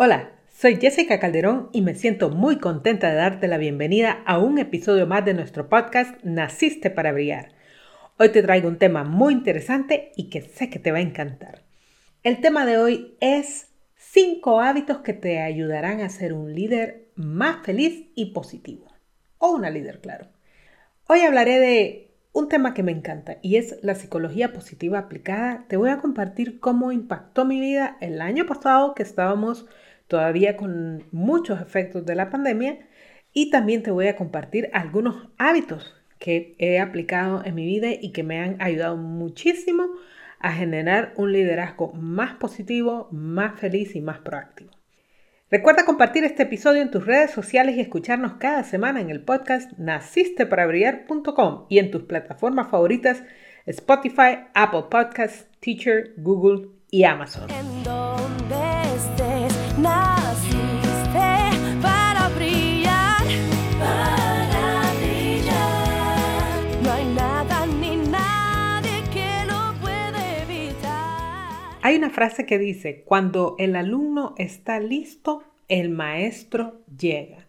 Hola, soy Jessica Calderón y me siento muy contenta de darte la bienvenida a un episodio más de nuestro podcast Naciste para Brillar. Hoy te traigo un tema muy interesante y que sé que te va a encantar. El tema de hoy es 5 hábitos que te ayudarán a ser un líder más feliz y positivo. O una líder, claro. Hoy hablaré de un tema que me encanta y es la psicología positiva aplicada. Te voy a compartir cómo impactó mi vida el año pasado que estábamos todavía con muchos efectos de la pandemia y también te voy a compartir algunos hábitos que he aplicado en mi vida y que me han ayudado muchísimo a generar un liderazgo más positivo, más feliz y más proactivo. Recuerda compartir este episodio en tus redes sociales y escucharnos cada semana en el podcast nacisteparabrillar.com y en tus plataformas favoritas Spotify, Apple Podcasts, Teacher, Google y Amazon. Hay una frase que dice, cuando el alumno está listo, el maestro llega.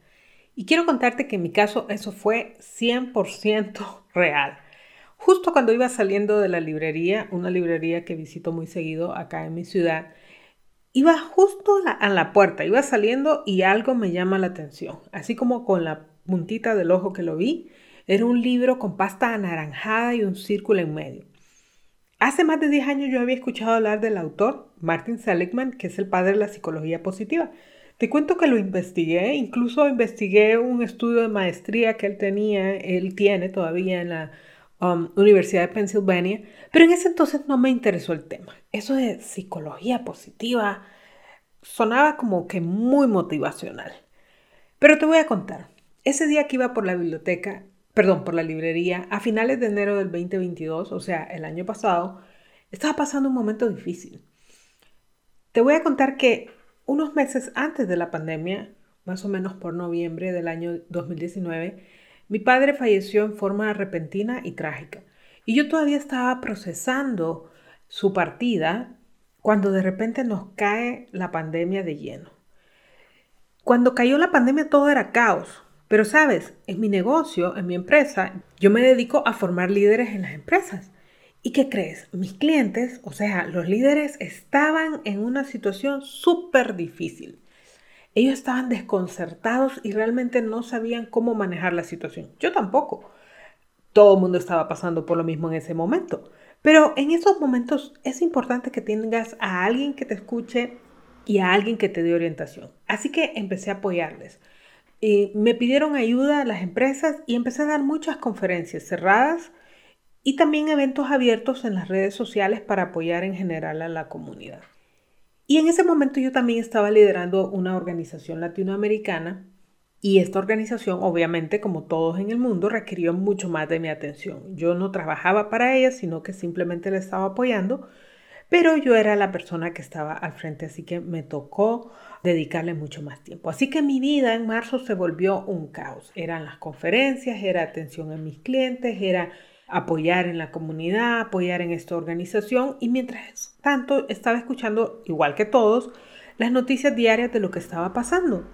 Y quiero contarte que en mi caso eso fue 100% real. Justo cuando iba saliendo de la librería, una librería que visito muy seguido acá en mi ciudad, iba justo a la, a la puerta, iba saliendo y algo me llama la atención. Así como con la puntita del ojo que lo vi, era un libro con pasta anaranjada y un círculo en medio. Hace más de 10 años yo había escuchado hablar del autor Martin Seligman, que es el padre de la psicología positiva. Te cuento que lo investigué, incluso investigué un estudio de maestría que él tenía, él tiene todavía en la um, Universidad de Pennsylvania, pero en ese entonces no me interesó el tema. Eso de psicología positiva sonaba como que muy motivacional. Pero te voy a contar, ese día que iba por la biblioteca, perdón, por la librería, a finales de enero del 2022, o sea, el año pasado, estaba pasando un momento difícil. Te voy a contar que unos meses antes de la pandemia, más o menos por noviembre del año 2019, mi padre falleció en forma repentina y trágica. Y yo todavía estaba procesando su partida cuando de repente nos cae la pandemia de lleno. Cuando cayó la pandemia todo era caos. Pero sabes, en mi negocio, en mi empresa, yo me dedico a formar líderes en las empresas. ¿Y qué crees? Mis clientes, o sea, los líderes, estaban en una situación súper difícil. Ellos estaban desconcertados y realmente no sabían cómo manejar la situación. Yo tampoco. Todo el mundo estaba pasando por lo mismo en ese momento. Pero en esos momentos es importante que tengas a alguien que te escuche y a alguien que te dé orientación. Así que empecé a apoyarles. Y me pidieron ayuda a las empresas y empecé a dar muchas conferencias cerradas y también eventos abiertos en las redes sociales para apoyar en general a la comunidad. Y en ese momento yo también estaba liderando una organización latinoamericana y esta organización, obviamente, como todos en el mundo, requirió mucho más de mi atención. Yo no trabajaba para ella, sino que simplemente la estaba apoyando, pero yo era la persona que estaba al frente, así que me tocó dedicarle mucho más tiempo. Así que mi vida en marzo se volvió un caos. Eran las conferencias, era atención a mis clientes, era apoyar en la comunidad, apoyar en esta organización y mientras tanto estaba escuchando, igual que todos, las noticias diarias de lo que estaba pasando.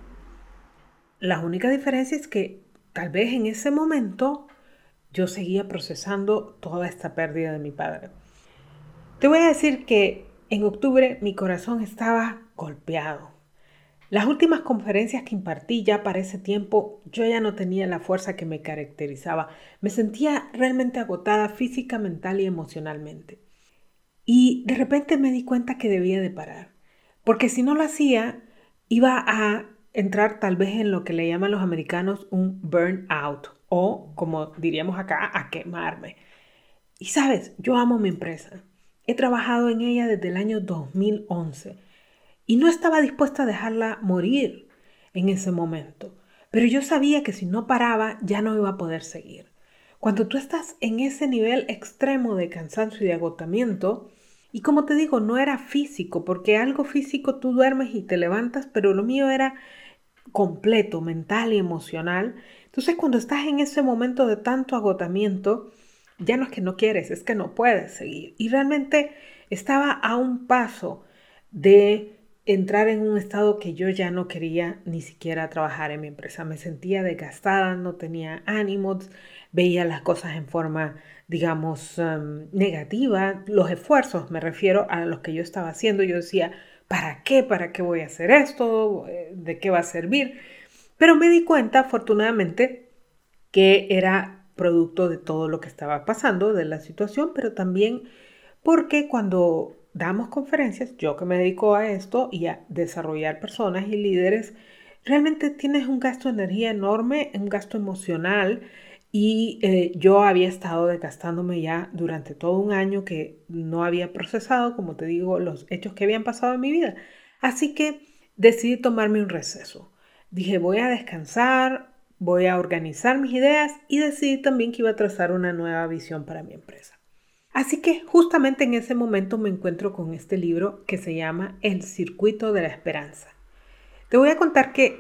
La única diferencia es que tal vez en ese momento yo seguía procesando toda esta pérdida de mi padre. Te voy a decir que en octubre mi corazón estaba golpeado. Las últimas conferencias que impartí ya para ese tiempo, yo ya no tenía la fuerza que me caracterizaba. Me sentía realmente agotada física, mental y emocionalmente. Y de repente me di cuenta que debía de parar, porque si no lo hacía, iba a entrar tal vez en lo que le llaman los americanos un burnout o, como diríamos acá, a quemarme. Y sabes, yo amo mi empresa. He trabajado en ella desde el año 2011 y no estaba dispuesta a dejarla morir en ese momento. Pero yo sabía que si no paraba ya no iba a poder seguir. Cuando tú estás en ese nivel extremo de cansancio y de agotamiento, y como te digo, no era físico, porque algo físico tú duermes y te levantas, pero lo mío era completo, mental y emocional. Entonces cuando estás en ese momento de tanto agotamiento, ya no es que no quieres, es que no puedes seguir. Y realmente estaba a un paso de entrar en un estado que yo ya no quería ni siquiera trabajar en mi empresa. Me sentía desgastada, no tenía ánimos, veía las cosas en forma digamos, em, negativa, los esfuerzos, me refiero a los que yo estaba haciendo, yo decía, ¿para qué? ¿Para qué voy a hacer esto? Eh, ¿De qué va a servir? Pero me di cuenta, afortunadamente, que era producto de todo lo que estaba pasando, de la situación, pero también porque cuando damos conferencias, yo que me dedico a esto y a desarrollar personas y líderes, realmente tienes un gasto de energía enorme, un gasto emocional, y eh, yo había estado desgastándome ya durante todo un año que no había procesado, como te digo, los hechos que habían pasado en mi vida. Así que decidí tomarme un receso. Dije, voy a descansar, voy a organizar mis ideas y decidí también que iba a trazar una nueva visión para mi empresa. Así que justamente en ese momento me encuentro con este libro que se llama El Circuito de la Esperanza. Te voy a contar que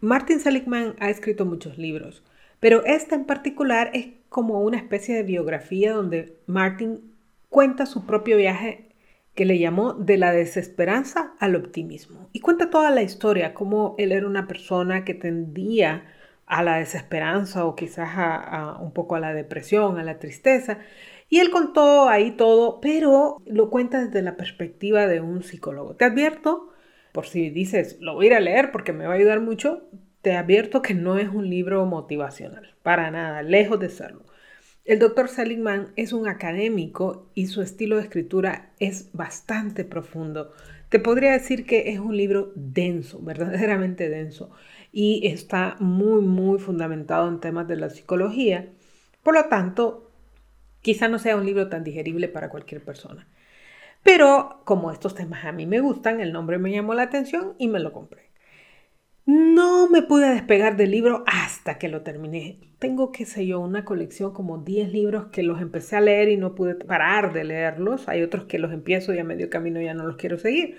Martin Seligman ha escrito muchos libros. Pero esta en particular es como una especie de biografía donde Martin cuenta su propio viaje que le llamó de la desesperanza al optimismo. Y cuenta toda la historia, cómo él era una persona que tendía a la desesperanza o quizás a, un poco a la depresión, a la tristeza. Y él contó ahí todo, pero lo cuenta desde la perspectiva de un psicólogo. Te advierto, por si dices, lo voy a a leer porque me va a ayudar mucho, te advierto que no es un libro motivacional, para nada, lejos de serlo. El doctor Seligman es un académico y su estilo de escritura es bastante profundo. Te podría decir que es un libro denso, verdaderamente denso, y está muy, muy fundamentado en temas de la psicología. Por lo tanto, quizá no sea un libro tan digerible para cualquier persona. Pero como estos temas a mí me gustan, el nombre me llamó la atención y me lo compré. No me pude despegar del libro hasta que lo terminé. Tengo, qué sé yo, una colección como 10 libros que los empecé a leer y no pude parar de leerlos. Hay otros que los empiezo y a medio camino ya no los quiero seguir.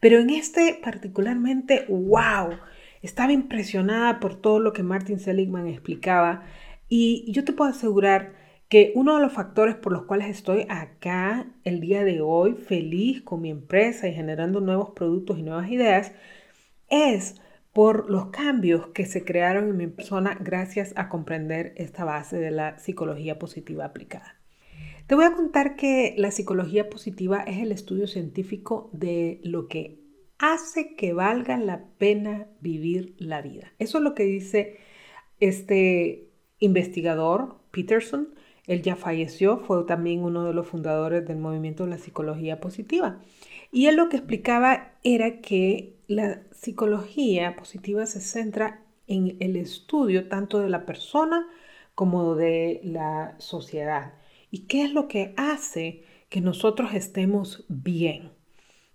Pero en este particularmente, wow, estaba impresionada por todo lo que Martin Seligman explicaba y yo te puedo asegurar que uno de los factores por los cuales estoy acá el día de hoy, feliz con mi empresa y generando nuevos productos y nuevas ideas, es por los cambios que se crearon en mi persona gracias a comprender esta base de la psicología positiva aplicada. Te voy a contar que la psicología positiva es el estudio científico de lo que hace que valga la pena vivir la vida. Eso es lo que dice este investigador, Peterson. Él ya falleció, fue también uno de los fundadores del movimiento de la psicología positiva. Y él lo que explicaba era que la psicología positiva se centra en el estudio tanto de la persona como de la sociedad. ¿Y qué es lo que hace que nosotros estemos bien?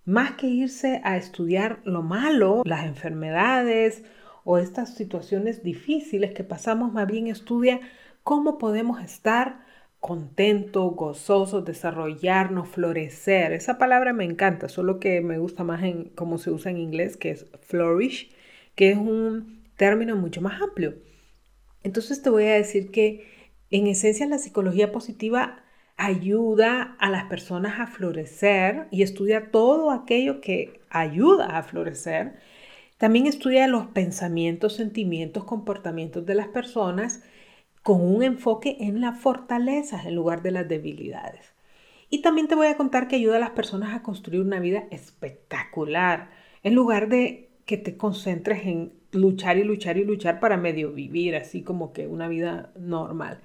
Más que irse a estudiar lo malo, las enfermedades o estas situaciones difíciles que pasamos, más bien estudia cómo podemos estar contento, gozoso, desarrollarnos, florecer. Esa palabra me encanta, solo que me gusta más en cómo se usa en inglés, que es flourish, que es un término mucho más amplio. Entonces te voy a decir que en esencia la psicología positiva ayuda a las personas a florecer y estudia todo aquello que ayuda a florecer. También estudia los pensamientos, sentimientos, comportamientos de las personas con un enfoque en las fortalezas en lugar de las debilidades. Y también te voy a contar que ayuda a las personas a construir una vida espectacular, en lugar de que te concentres en luchar y luchar y luchar para medio vivir, así como que una vida normal.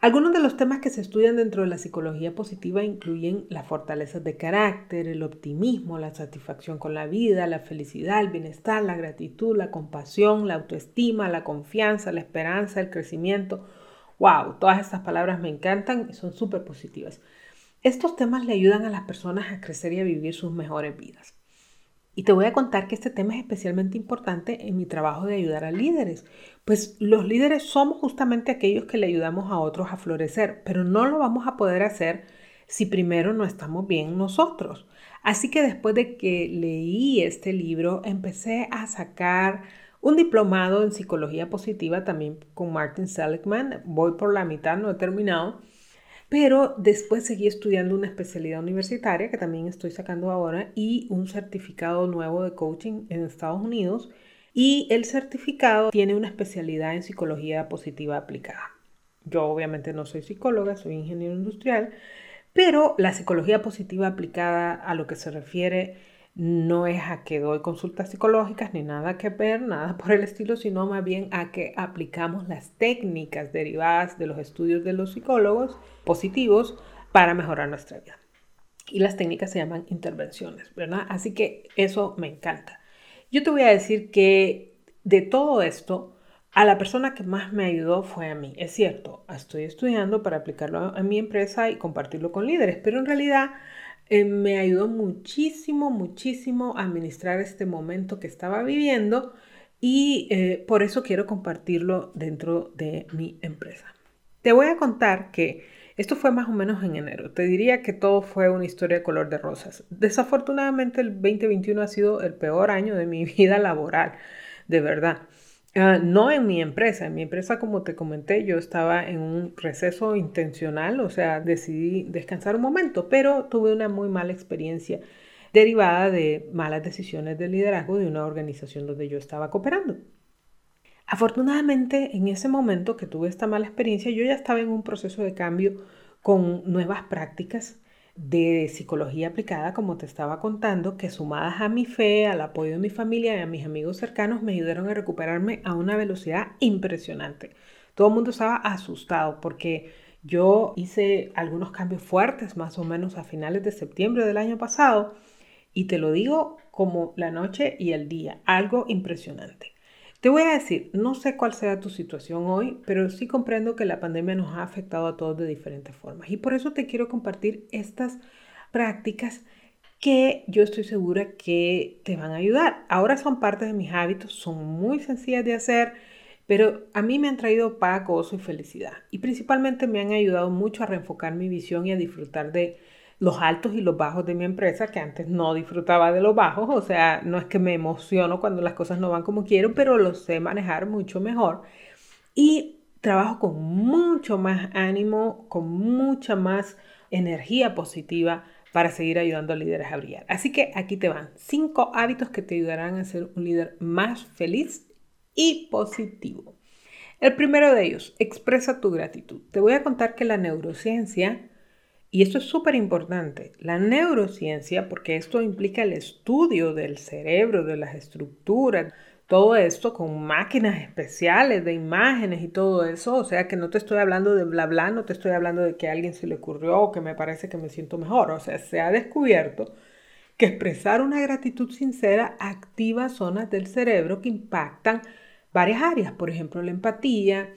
Algunos de los temas que se estudian dentro de la psicología positiva incluyen las fortalezas de carácter, el optimismo, la satisfacción con la vida, la felicidad, el bienestar, la gratitud, la compasión, la autoestima, la confianza, la esperanza, el crecimiento. wow, todas estas palabras me encantan y son súper positivas. Estos temas le ayudan a las personas a crecer y a vivir sus mejores vidas. Y te voy a contar que este tema es especialmente importante en mi trabajo de ayudar a líderes, pues los líderes somos justamente aquellos que le ayudamos a otros a florecer, pero no lo vamos a poder hacer si primero no estamos bien nosotros. Así que después de que leí este libro, empecé a sacar un diplomado en psicología positiva también con Martin Seligman. Voy por la mitad, no he terminado. Pero después seguí estudiando una especialidad universitaria que también estoy sacando ahora y un certificado nuevo de coaching en Estados Unidos. Y el certificado tiene una especialidad en psicología positiva aplicada. Yo obviamente no soy psicóloga, soy ingeniero industrial, pero la psicología positiva aplicada a lo que se refiere no es a que doy consultas psicológicas ni nada que ver, nada por el estilo, sino más bien a que aplicamos las técnicas derivadas de los estudios de los psicólogos positivos para mejorar nuestra vida. Y las técnicas se llaman intervenciones, ¿verdad? Así que eso me encanta. Yo te voy a decir que de todo esto, a la persona que más me ayudó fue a mí. Es cierto, estoy estudiando para aplicarlo en mi empresa y compartirlo con líderes, pero en realidad eh, me ayudó muchísimo, muchísimo a administrar este momento que estaba viviendo y eh, por eso quiero compartirlo dentro de mi empresa. Te voy a contar que esto fue más o menos en enero. Te diría que todo fue una historia de color de rosas. Desafortunadamente el 2021 ha sido el peor año de mi vida laboral, de verdad. Ah, no en mi empresa, en mi empresa como te comenté yo estaba en un receso intencional, o sea, decidí descansar un momento, pero tuve una muy mala experiencia derivada de malas decisiones de liderazgo de una organización donde yo estaba cooperando. Afortunadamente, en ese momento que tuve esta mala experiencia, yo ya estaba en un proceso de cambio con nuevas prácticas de psicología aplicada, como te estaba contando, que sumadas a mi fe, al apoyo de mi familia y a mis amigos cercanos, me ayudaron a recuperarme a una velocidad impresionante. Todo el mundo estaba asustado porque yo hice algunos cambios fuertes, más o menos a finales de septiembre del año pasado, y te lo digo como la noche y el día, algo impresionante. Te voy a decir, no sé cuál sea tu situación hoy, pero sí comprendo que la pandemia nos ha afectado a todos de diferentes formas. Y por eso te quiero compartir estas prácticas que yo estoy segura que te van a ayudar. Ahora son parte de mis hábitos, son muy sencillas de hacer, pero a mí me han traído paz, gozo y felicidad. Y principalmente me han ayudado mucho a reenfocar mi visión y a disfrutar de los altos y los bajos de mi empresa, que antes no disfrutaba de los bajos, o sea, no es que me emociono cuando las cosas no van como quiero, pero los sé manejar mucho mejor. Y trabajo con mucho más ánimo, con mucha más energía positiva para seguir ayudando a líderes a brillar. Así que aquí te van cinco hábitos que te ayudarán a ser un líder más feliz y positivo. El primero de ellos, expresa tu gratitud. Te voy a contar que la neurociencia y esto es súper importante. La neurociencia, porque esto implica el estudio del cerebro, de las estructuras, todo esto con máquinas especiales de imágenes y todo eso. O sea que no te estoy hablando de bla bla, no te estoy hablando de que a alguien se le ocurrió o que me parece que me siento mejor. O sea, se ha descubierto que expresar una gratitud sincera activa zonas del cerebro que impactan varias áreas, por ejemplo, la empatía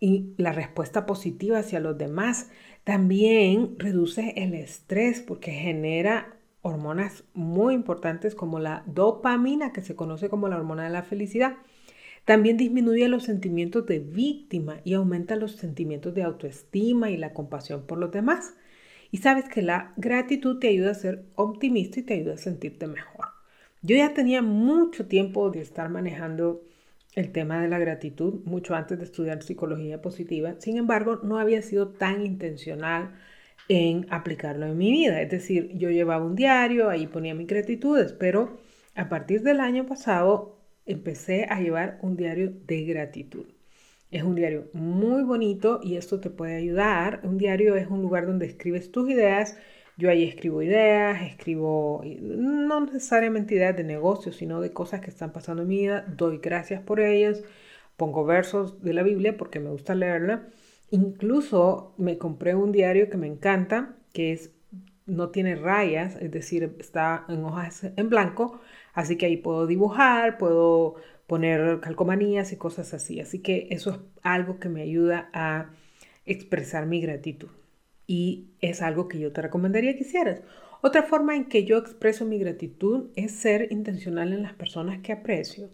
y la respuesta positiva hacia los demás, también reduce el estrés porque genera hormonas muy importantes como la dopamina, que se conoce como la hormona de la felicidad. También disminuye los sentimientos de víctima y aumenta los sentimientos de autoestima y la compasión por los demás. Y sabes que la gratitud te ayuda a ser optimista y te ayuda a sentirte mejor. Yo ya tenía mucho tiempo de estar manejando el tema de la gratitud mucho antes de estudiar psicología positiva. Sin embargo, no había sido tan intencional en aplicarlo en mi vida. Es decir, yo llevaba un diario, ahí ponía mis gratitudes, pero a partir del año pasado empecé a llevar un diario de gratitud. Es un diario muy bonito y esto te puede ayudar. Un diario es un lugar donde escribes tus ideas, yo ahí escribo ideas, escribo no necesariamente ideas de negocios, sino de cosas que están pasando en mi vida. Doy gracias por ellas. Pongo versos de la Biblia porque me gusta leerla. Incluso me compré un diario que me encanta, que es no tiene rayas, es decir, está en hojas en blanco, así que ahí puedo dibujar, puedo poner calcomanías y cosas así. Así que eso es algo que me ayuda a expresar mi gratitud. Y es algo que yo te recomendaría que hicieras. Otra forma en que yo expreso mi gratitud es ser intencional en las personas que aprecio.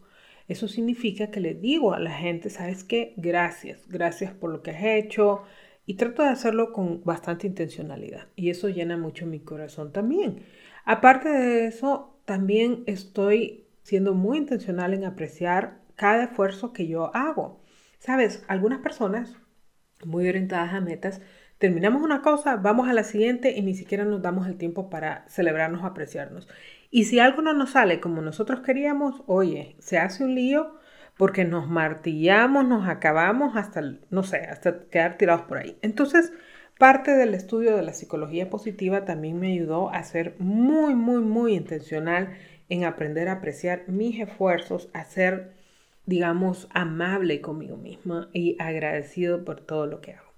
Eso significa que le digo a la gente, ¿sabes qué? Gracias, gracias por lo que has hecho. Y trato de hacerlo con bastante intencionalidad. Y eso llena mucho mi corazón también. Aparte de eso, también estoy siendo muy intencional en apreciar cada esfuerzo que yo hago. Sabes, algunas personas muy orientadas a metas, terminamos una cosa, vamos a la siguiente y ni siquiera nos damos el tiempo para celebrarnos, apreciarnos. Y si algo no nos sale como nosotros queríamos, oye, se hace un lío porque nos martillamos, nos acabamos hasta, no sé, hasta quedar tirados por ahí. Entonces, parte del estudio de la psicología positiva también me ayudó a ser muy, muy, muy intencional en aprender a apreciar mis esfuerzos, a ser, digamos, amable conmigo misma y agradecido por todo lo que hago.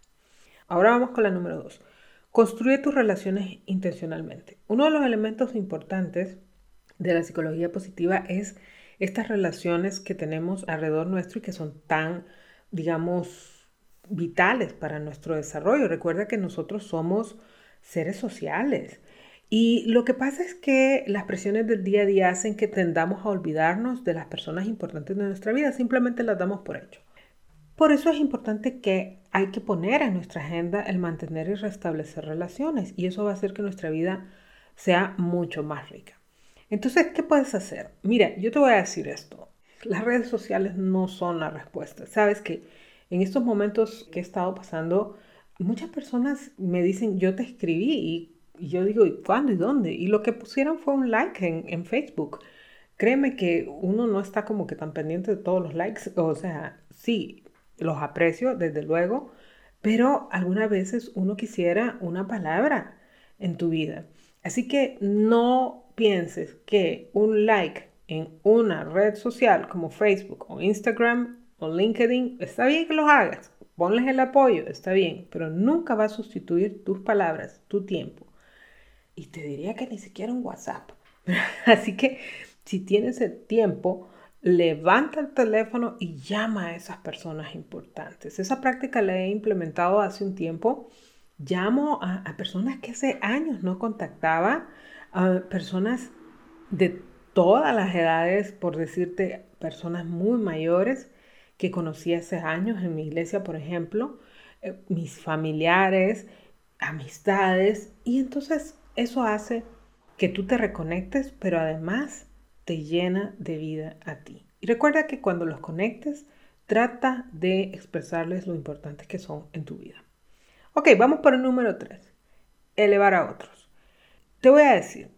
Ahora vamos con la número dos. Construye tus relaciones intencionalmente. Uno de los elementos importantes de la psicología positiva es estas relaciones que tenemos alrededor nuestro y que son tan, digamos, vitales para nuestro desarrollo. Recuerda que nosotros somos seres sociales y lo que pasa es que las presiones del día a día hacen que tendamos a olvidarnos de las personas importantes de nuestra vida, simplemente las damos por hecho. Por eso es importante que hay que poner en nuestra agenda el mantener y restablecer relaciones y eso va a hacer que nuestra vida sea mucho más rica. Entonces, ¿qué puedes hacer? Mira, yo te voy a decir esto. Las redes sociales no son la respuesta. Sabes que en estos momentos que he estado pasando, muchas personas me dicen, yo te escribí y yo digo, ¿y cuándo y dónde? Y lo que pusieron fue un like en, en Facebook. Créeme que uno no está como que tan pendiente de todos los likes. O sea, sí, los aprecio, desde luego, pero algunas veces uno quisiera una palabra en tu vida. Así que no pienses que un like en una red social como Facebook o Instagram o LinkedIn, está bien que los hagas, ponles el apoyo, está bien, pero nunca va a sustituir tus palabras, tu tiempo y te diría que ni siquiera un WhatsApp. Así que si tienes el tiempo, levanta el teléfono y llama a esas personas importantes. Esa práctica la he implementado hace un tiempo. Llamo a, personas que hace años no contactaba, a personas de todas las edades, por decirte, personas muy mayores que conocí hace años en mi iglesia, por ejemplo, eh, mis familiares, amistades, y entonces eso hace que tú te reconectes, pero además te llena de vida a ti. Y recuerda que cuando los conectes, trata de expresarles lo importantes que son en tu vida. Ok, vamos por el número 3. Elevar a otros. Te voy a decir,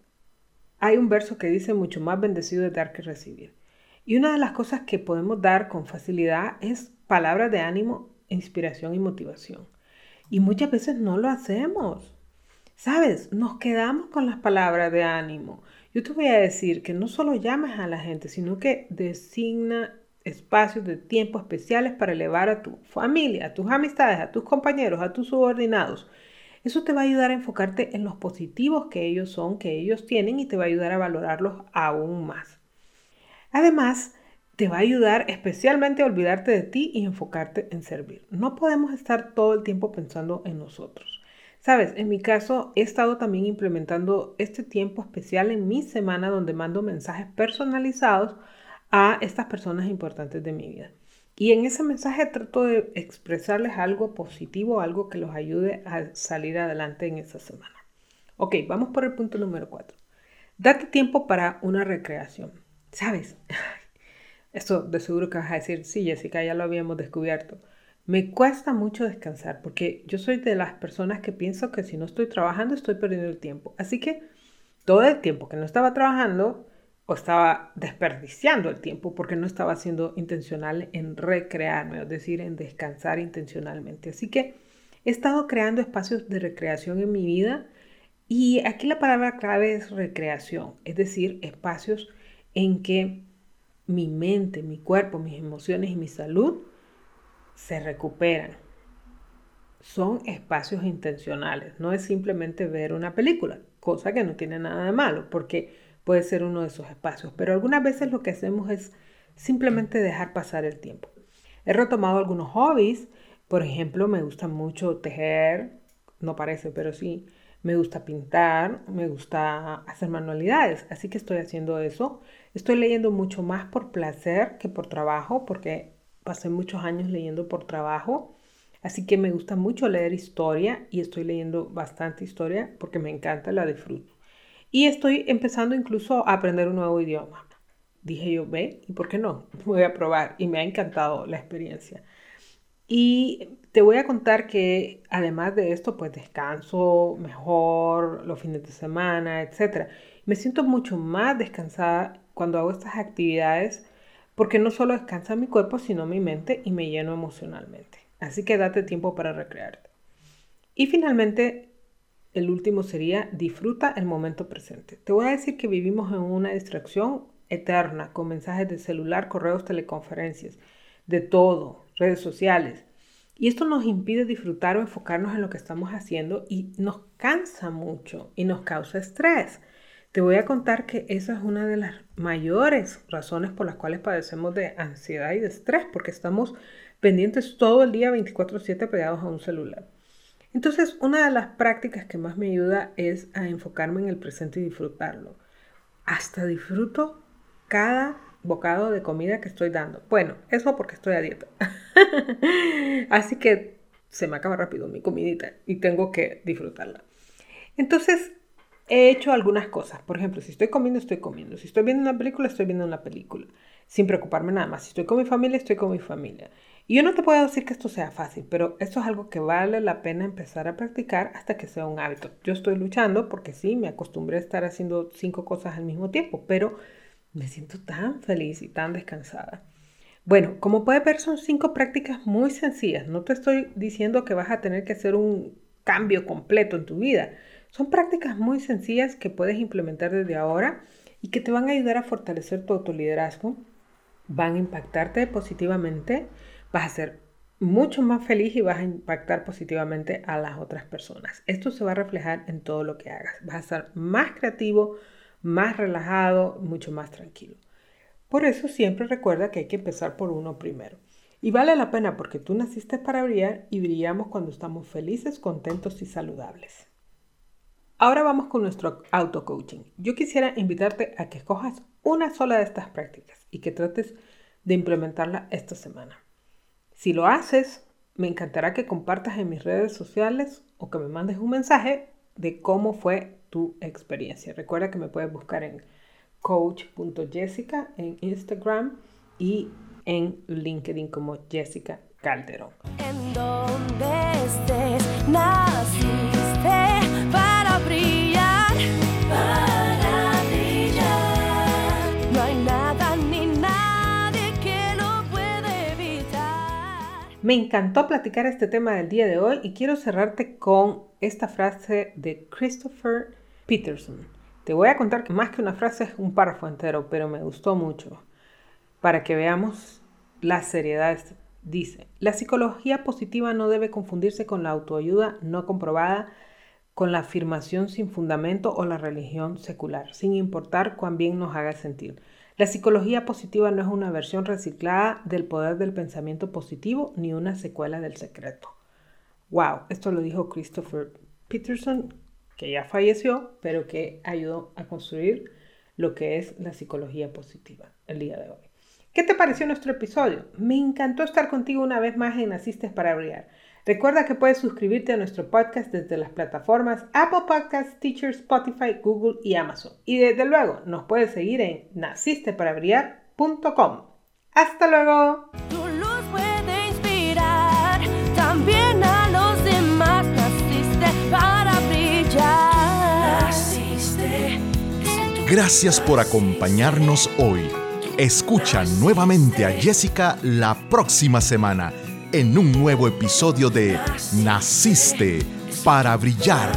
hay un verso que dice mucho más bendecido de dar que recibir. Y una de las cosas que podemos dar con facilidad es palabras de ánimo, inspiración y motivación. Y muchas veces no lo hacemos. Sabes, nos quedamos con las palabras de ánimo. Yo te voy a decir que no solo llames a la gente, sino que designa espacios de tiempo especiales para elevar a tu familia, a tus amistades, a tus compañeros, a tus subordinados. Eso te va a ayudar a enfocarte en los positivos que ellos son, que ellos tienen y te va a ayudar a valorarlos aún más. Además, te va a ayudar especialmente a olvidarte de ti y enfocarte en servir. No podemos estar todo el tiempo pensando en nosotros. Sabes, en mi caso he estado también implementando este tiempo especial en mi semana donde mando mensajes personalizados a estas personas importantes de mi vida. Y en ese mensaje trato de expresarles algo positivo, algo que los ayude a salir adelante en esa semana. Ok, vamos por el punto número 4. Date tiempo para una recreación. ¿Sabes? Esto de seguro que vas a decir, sí, Jessica, ya lo habíamos descubierto. Me cuesta mucho descansar porque yo soy de las personas que pienso que si no estoy trabajando estoy perdiendo el tiempo. Así que todo el tiempo que no estaba trabajando o estaba desperdiciando el tiempo porque no estaba siendo intencional en recrearme, es decir, en descansar intencionalmente. Así que he estado creando espacios de recreación en mi vida y aquí la palabra clave es recreación, es decir, espacios en que mi mente, mi cuerpo, mis emociones y mi salud se recuperan. Son espacios intencionales, no es simplemente ver una película, cosa que no tiene nada de malo, porque puede ser uno de esos espacios, pero algunas veces lo que hacemos es simplemente dejar pasar el tiempo. He retomado algunos hobbies, Por ejemplo, me gusta mucho tejer, no parece, pero sí. Me gusta pintar, me gusta hacer manualidades, así que estoy haciendo eso. Estoy leyendo mucho más por placer que por trabajo, porque pasé muchos años leyendo por trabajo. Así que me gusta mucho leer historia y estoy leyendo bastante historia porque me encanta, la disfruto. Y estoy empezando incluso a aprender un nuevo idioma. Dije yo, ve, ¿y por qué no? Voy a probar y me ha encantado la experiencia. Y te voy a contar que además de esto, pues descanso mejor los fines de semana, etc. Me siento mucho más descansada cuando hago estas actividades porque no solo descansa mi cuerpo, sino mi mente y me lleno emocionalmente. Así que date tiempo para recrearte. Y finalmente, el último sería disfruta el momento presente. Te voy a decir que vivimos en una distracción eterna con mensajes de celular, correos, teleconferencias, de todo, redes sociales. Y esto nos impide disfrutar o enfocarnos en lo que estamos haciendo y nos cansa mucho y nos causa estrés. Te voy a contar que esa es una de las mayores razones por las cuales padecemos de ansiedad y de estrés, porque estamos pendientes todo el día 24/7 pegados a un celular. Entonces, una de las prácticas que más me ayuda es a enfocarme en el presente y disfrutarlo. Hasta disfruto cada bocado de comida que estoy dando. Bueno, eso porque estoy a dieta. Así que se me acaba rápido mi comidita y tengo que disfrutarla. Entonces, he hecho algunas cosas. Por ejemplo, si estoy comiendo, estoy comiendo. Si estoy viendo una película, estoy viendo una película. Sin preocuparme nada más. Si estoy con mi familia, estoy con mi familia. Y yo no te puedo decir que esto sea fácil, pero esto es algo que vale la pena empezar a practicar hasta que sea un hábito. Yo estoy luchando porque sí, me acostumbré a estar haciendo cinco cosas al mismo tiempo, pero me siento tan feliz y tan descansada. Bueno, como puedes ver, son cinco prácticas muy sencillas. No te estoy diciendo que vas a tener que hacer un cambio completo en tu vida. Son prácticas muy sencillas que puedes implementar desde ahora y que te van a ayudar a fortalecer tu autoliderazgo, van a impactarte positivamente, vas a ser mucho más feliz y vas a impactar positivamente a las otras personas. Esto se va a reflejar en todo lo que hagas. Vas a ser más creativo, más relajado, mucho más tranquilo. Por eso siempre recuerda que hay que empezar por uno primero. Y vale la pena porque tú naciste para brillar y brillamos cuando estamos felices, contentos y saludables. Ahora vamos con nuestro auto-coaching. Yo quisiera invitarte a que escojas una sola de estas prácticas y que trates de implementarla esta semana. Si lo haces, me encantará que compartas en mis redes sociales o que me mandes un mensaje de cómo fue tu experiencia. Recuerda que me puedes buscar en coach.jessica en Instagram y en LinkedIn como Jessica Calderón. En Me encantó platicar este tema del día de hoy y quiero cerrarte con esta frase de Christopher Peterson. Te voy a contar que más que una frase es un párrafo entero, pero me gustó mucho para que veamos la seriedad. Dice, la psicología positiva no debe confundirse con la autoayuda no comprobada, con la afirmación sin fundamento o la religión secular, sin importar cuán bien nos haga sentir. La psicología positiva no es una versión reciclada del poder del pensamiento positivo ni una secuela del secreto. Wow, esto lo dijo Christopher Peterson, que ya falleció, pero que ayudó a construir lo que es la psicología positiva el día de hoy. ¿Qué te pareció nuestro episodio? Me encantó estar contigo una vez más en Naciste para Brillar. Recuerda que puedes suscribirte a nuestro podcast desde las plataformas Apple Podcasts, Teacher, Spotify, Google y Amazon. Y desde luego nos puedes seguir en nacisteparabrillar.com. ¡Hasta luego! Tu luz puede inspirar también a los demás. Naciste para brillar. Naciste. Gracias por acompañarnos hoy. Escucha nuevamente a Jessica la próxima semana en un nuevo episodio de Naciste para brillar.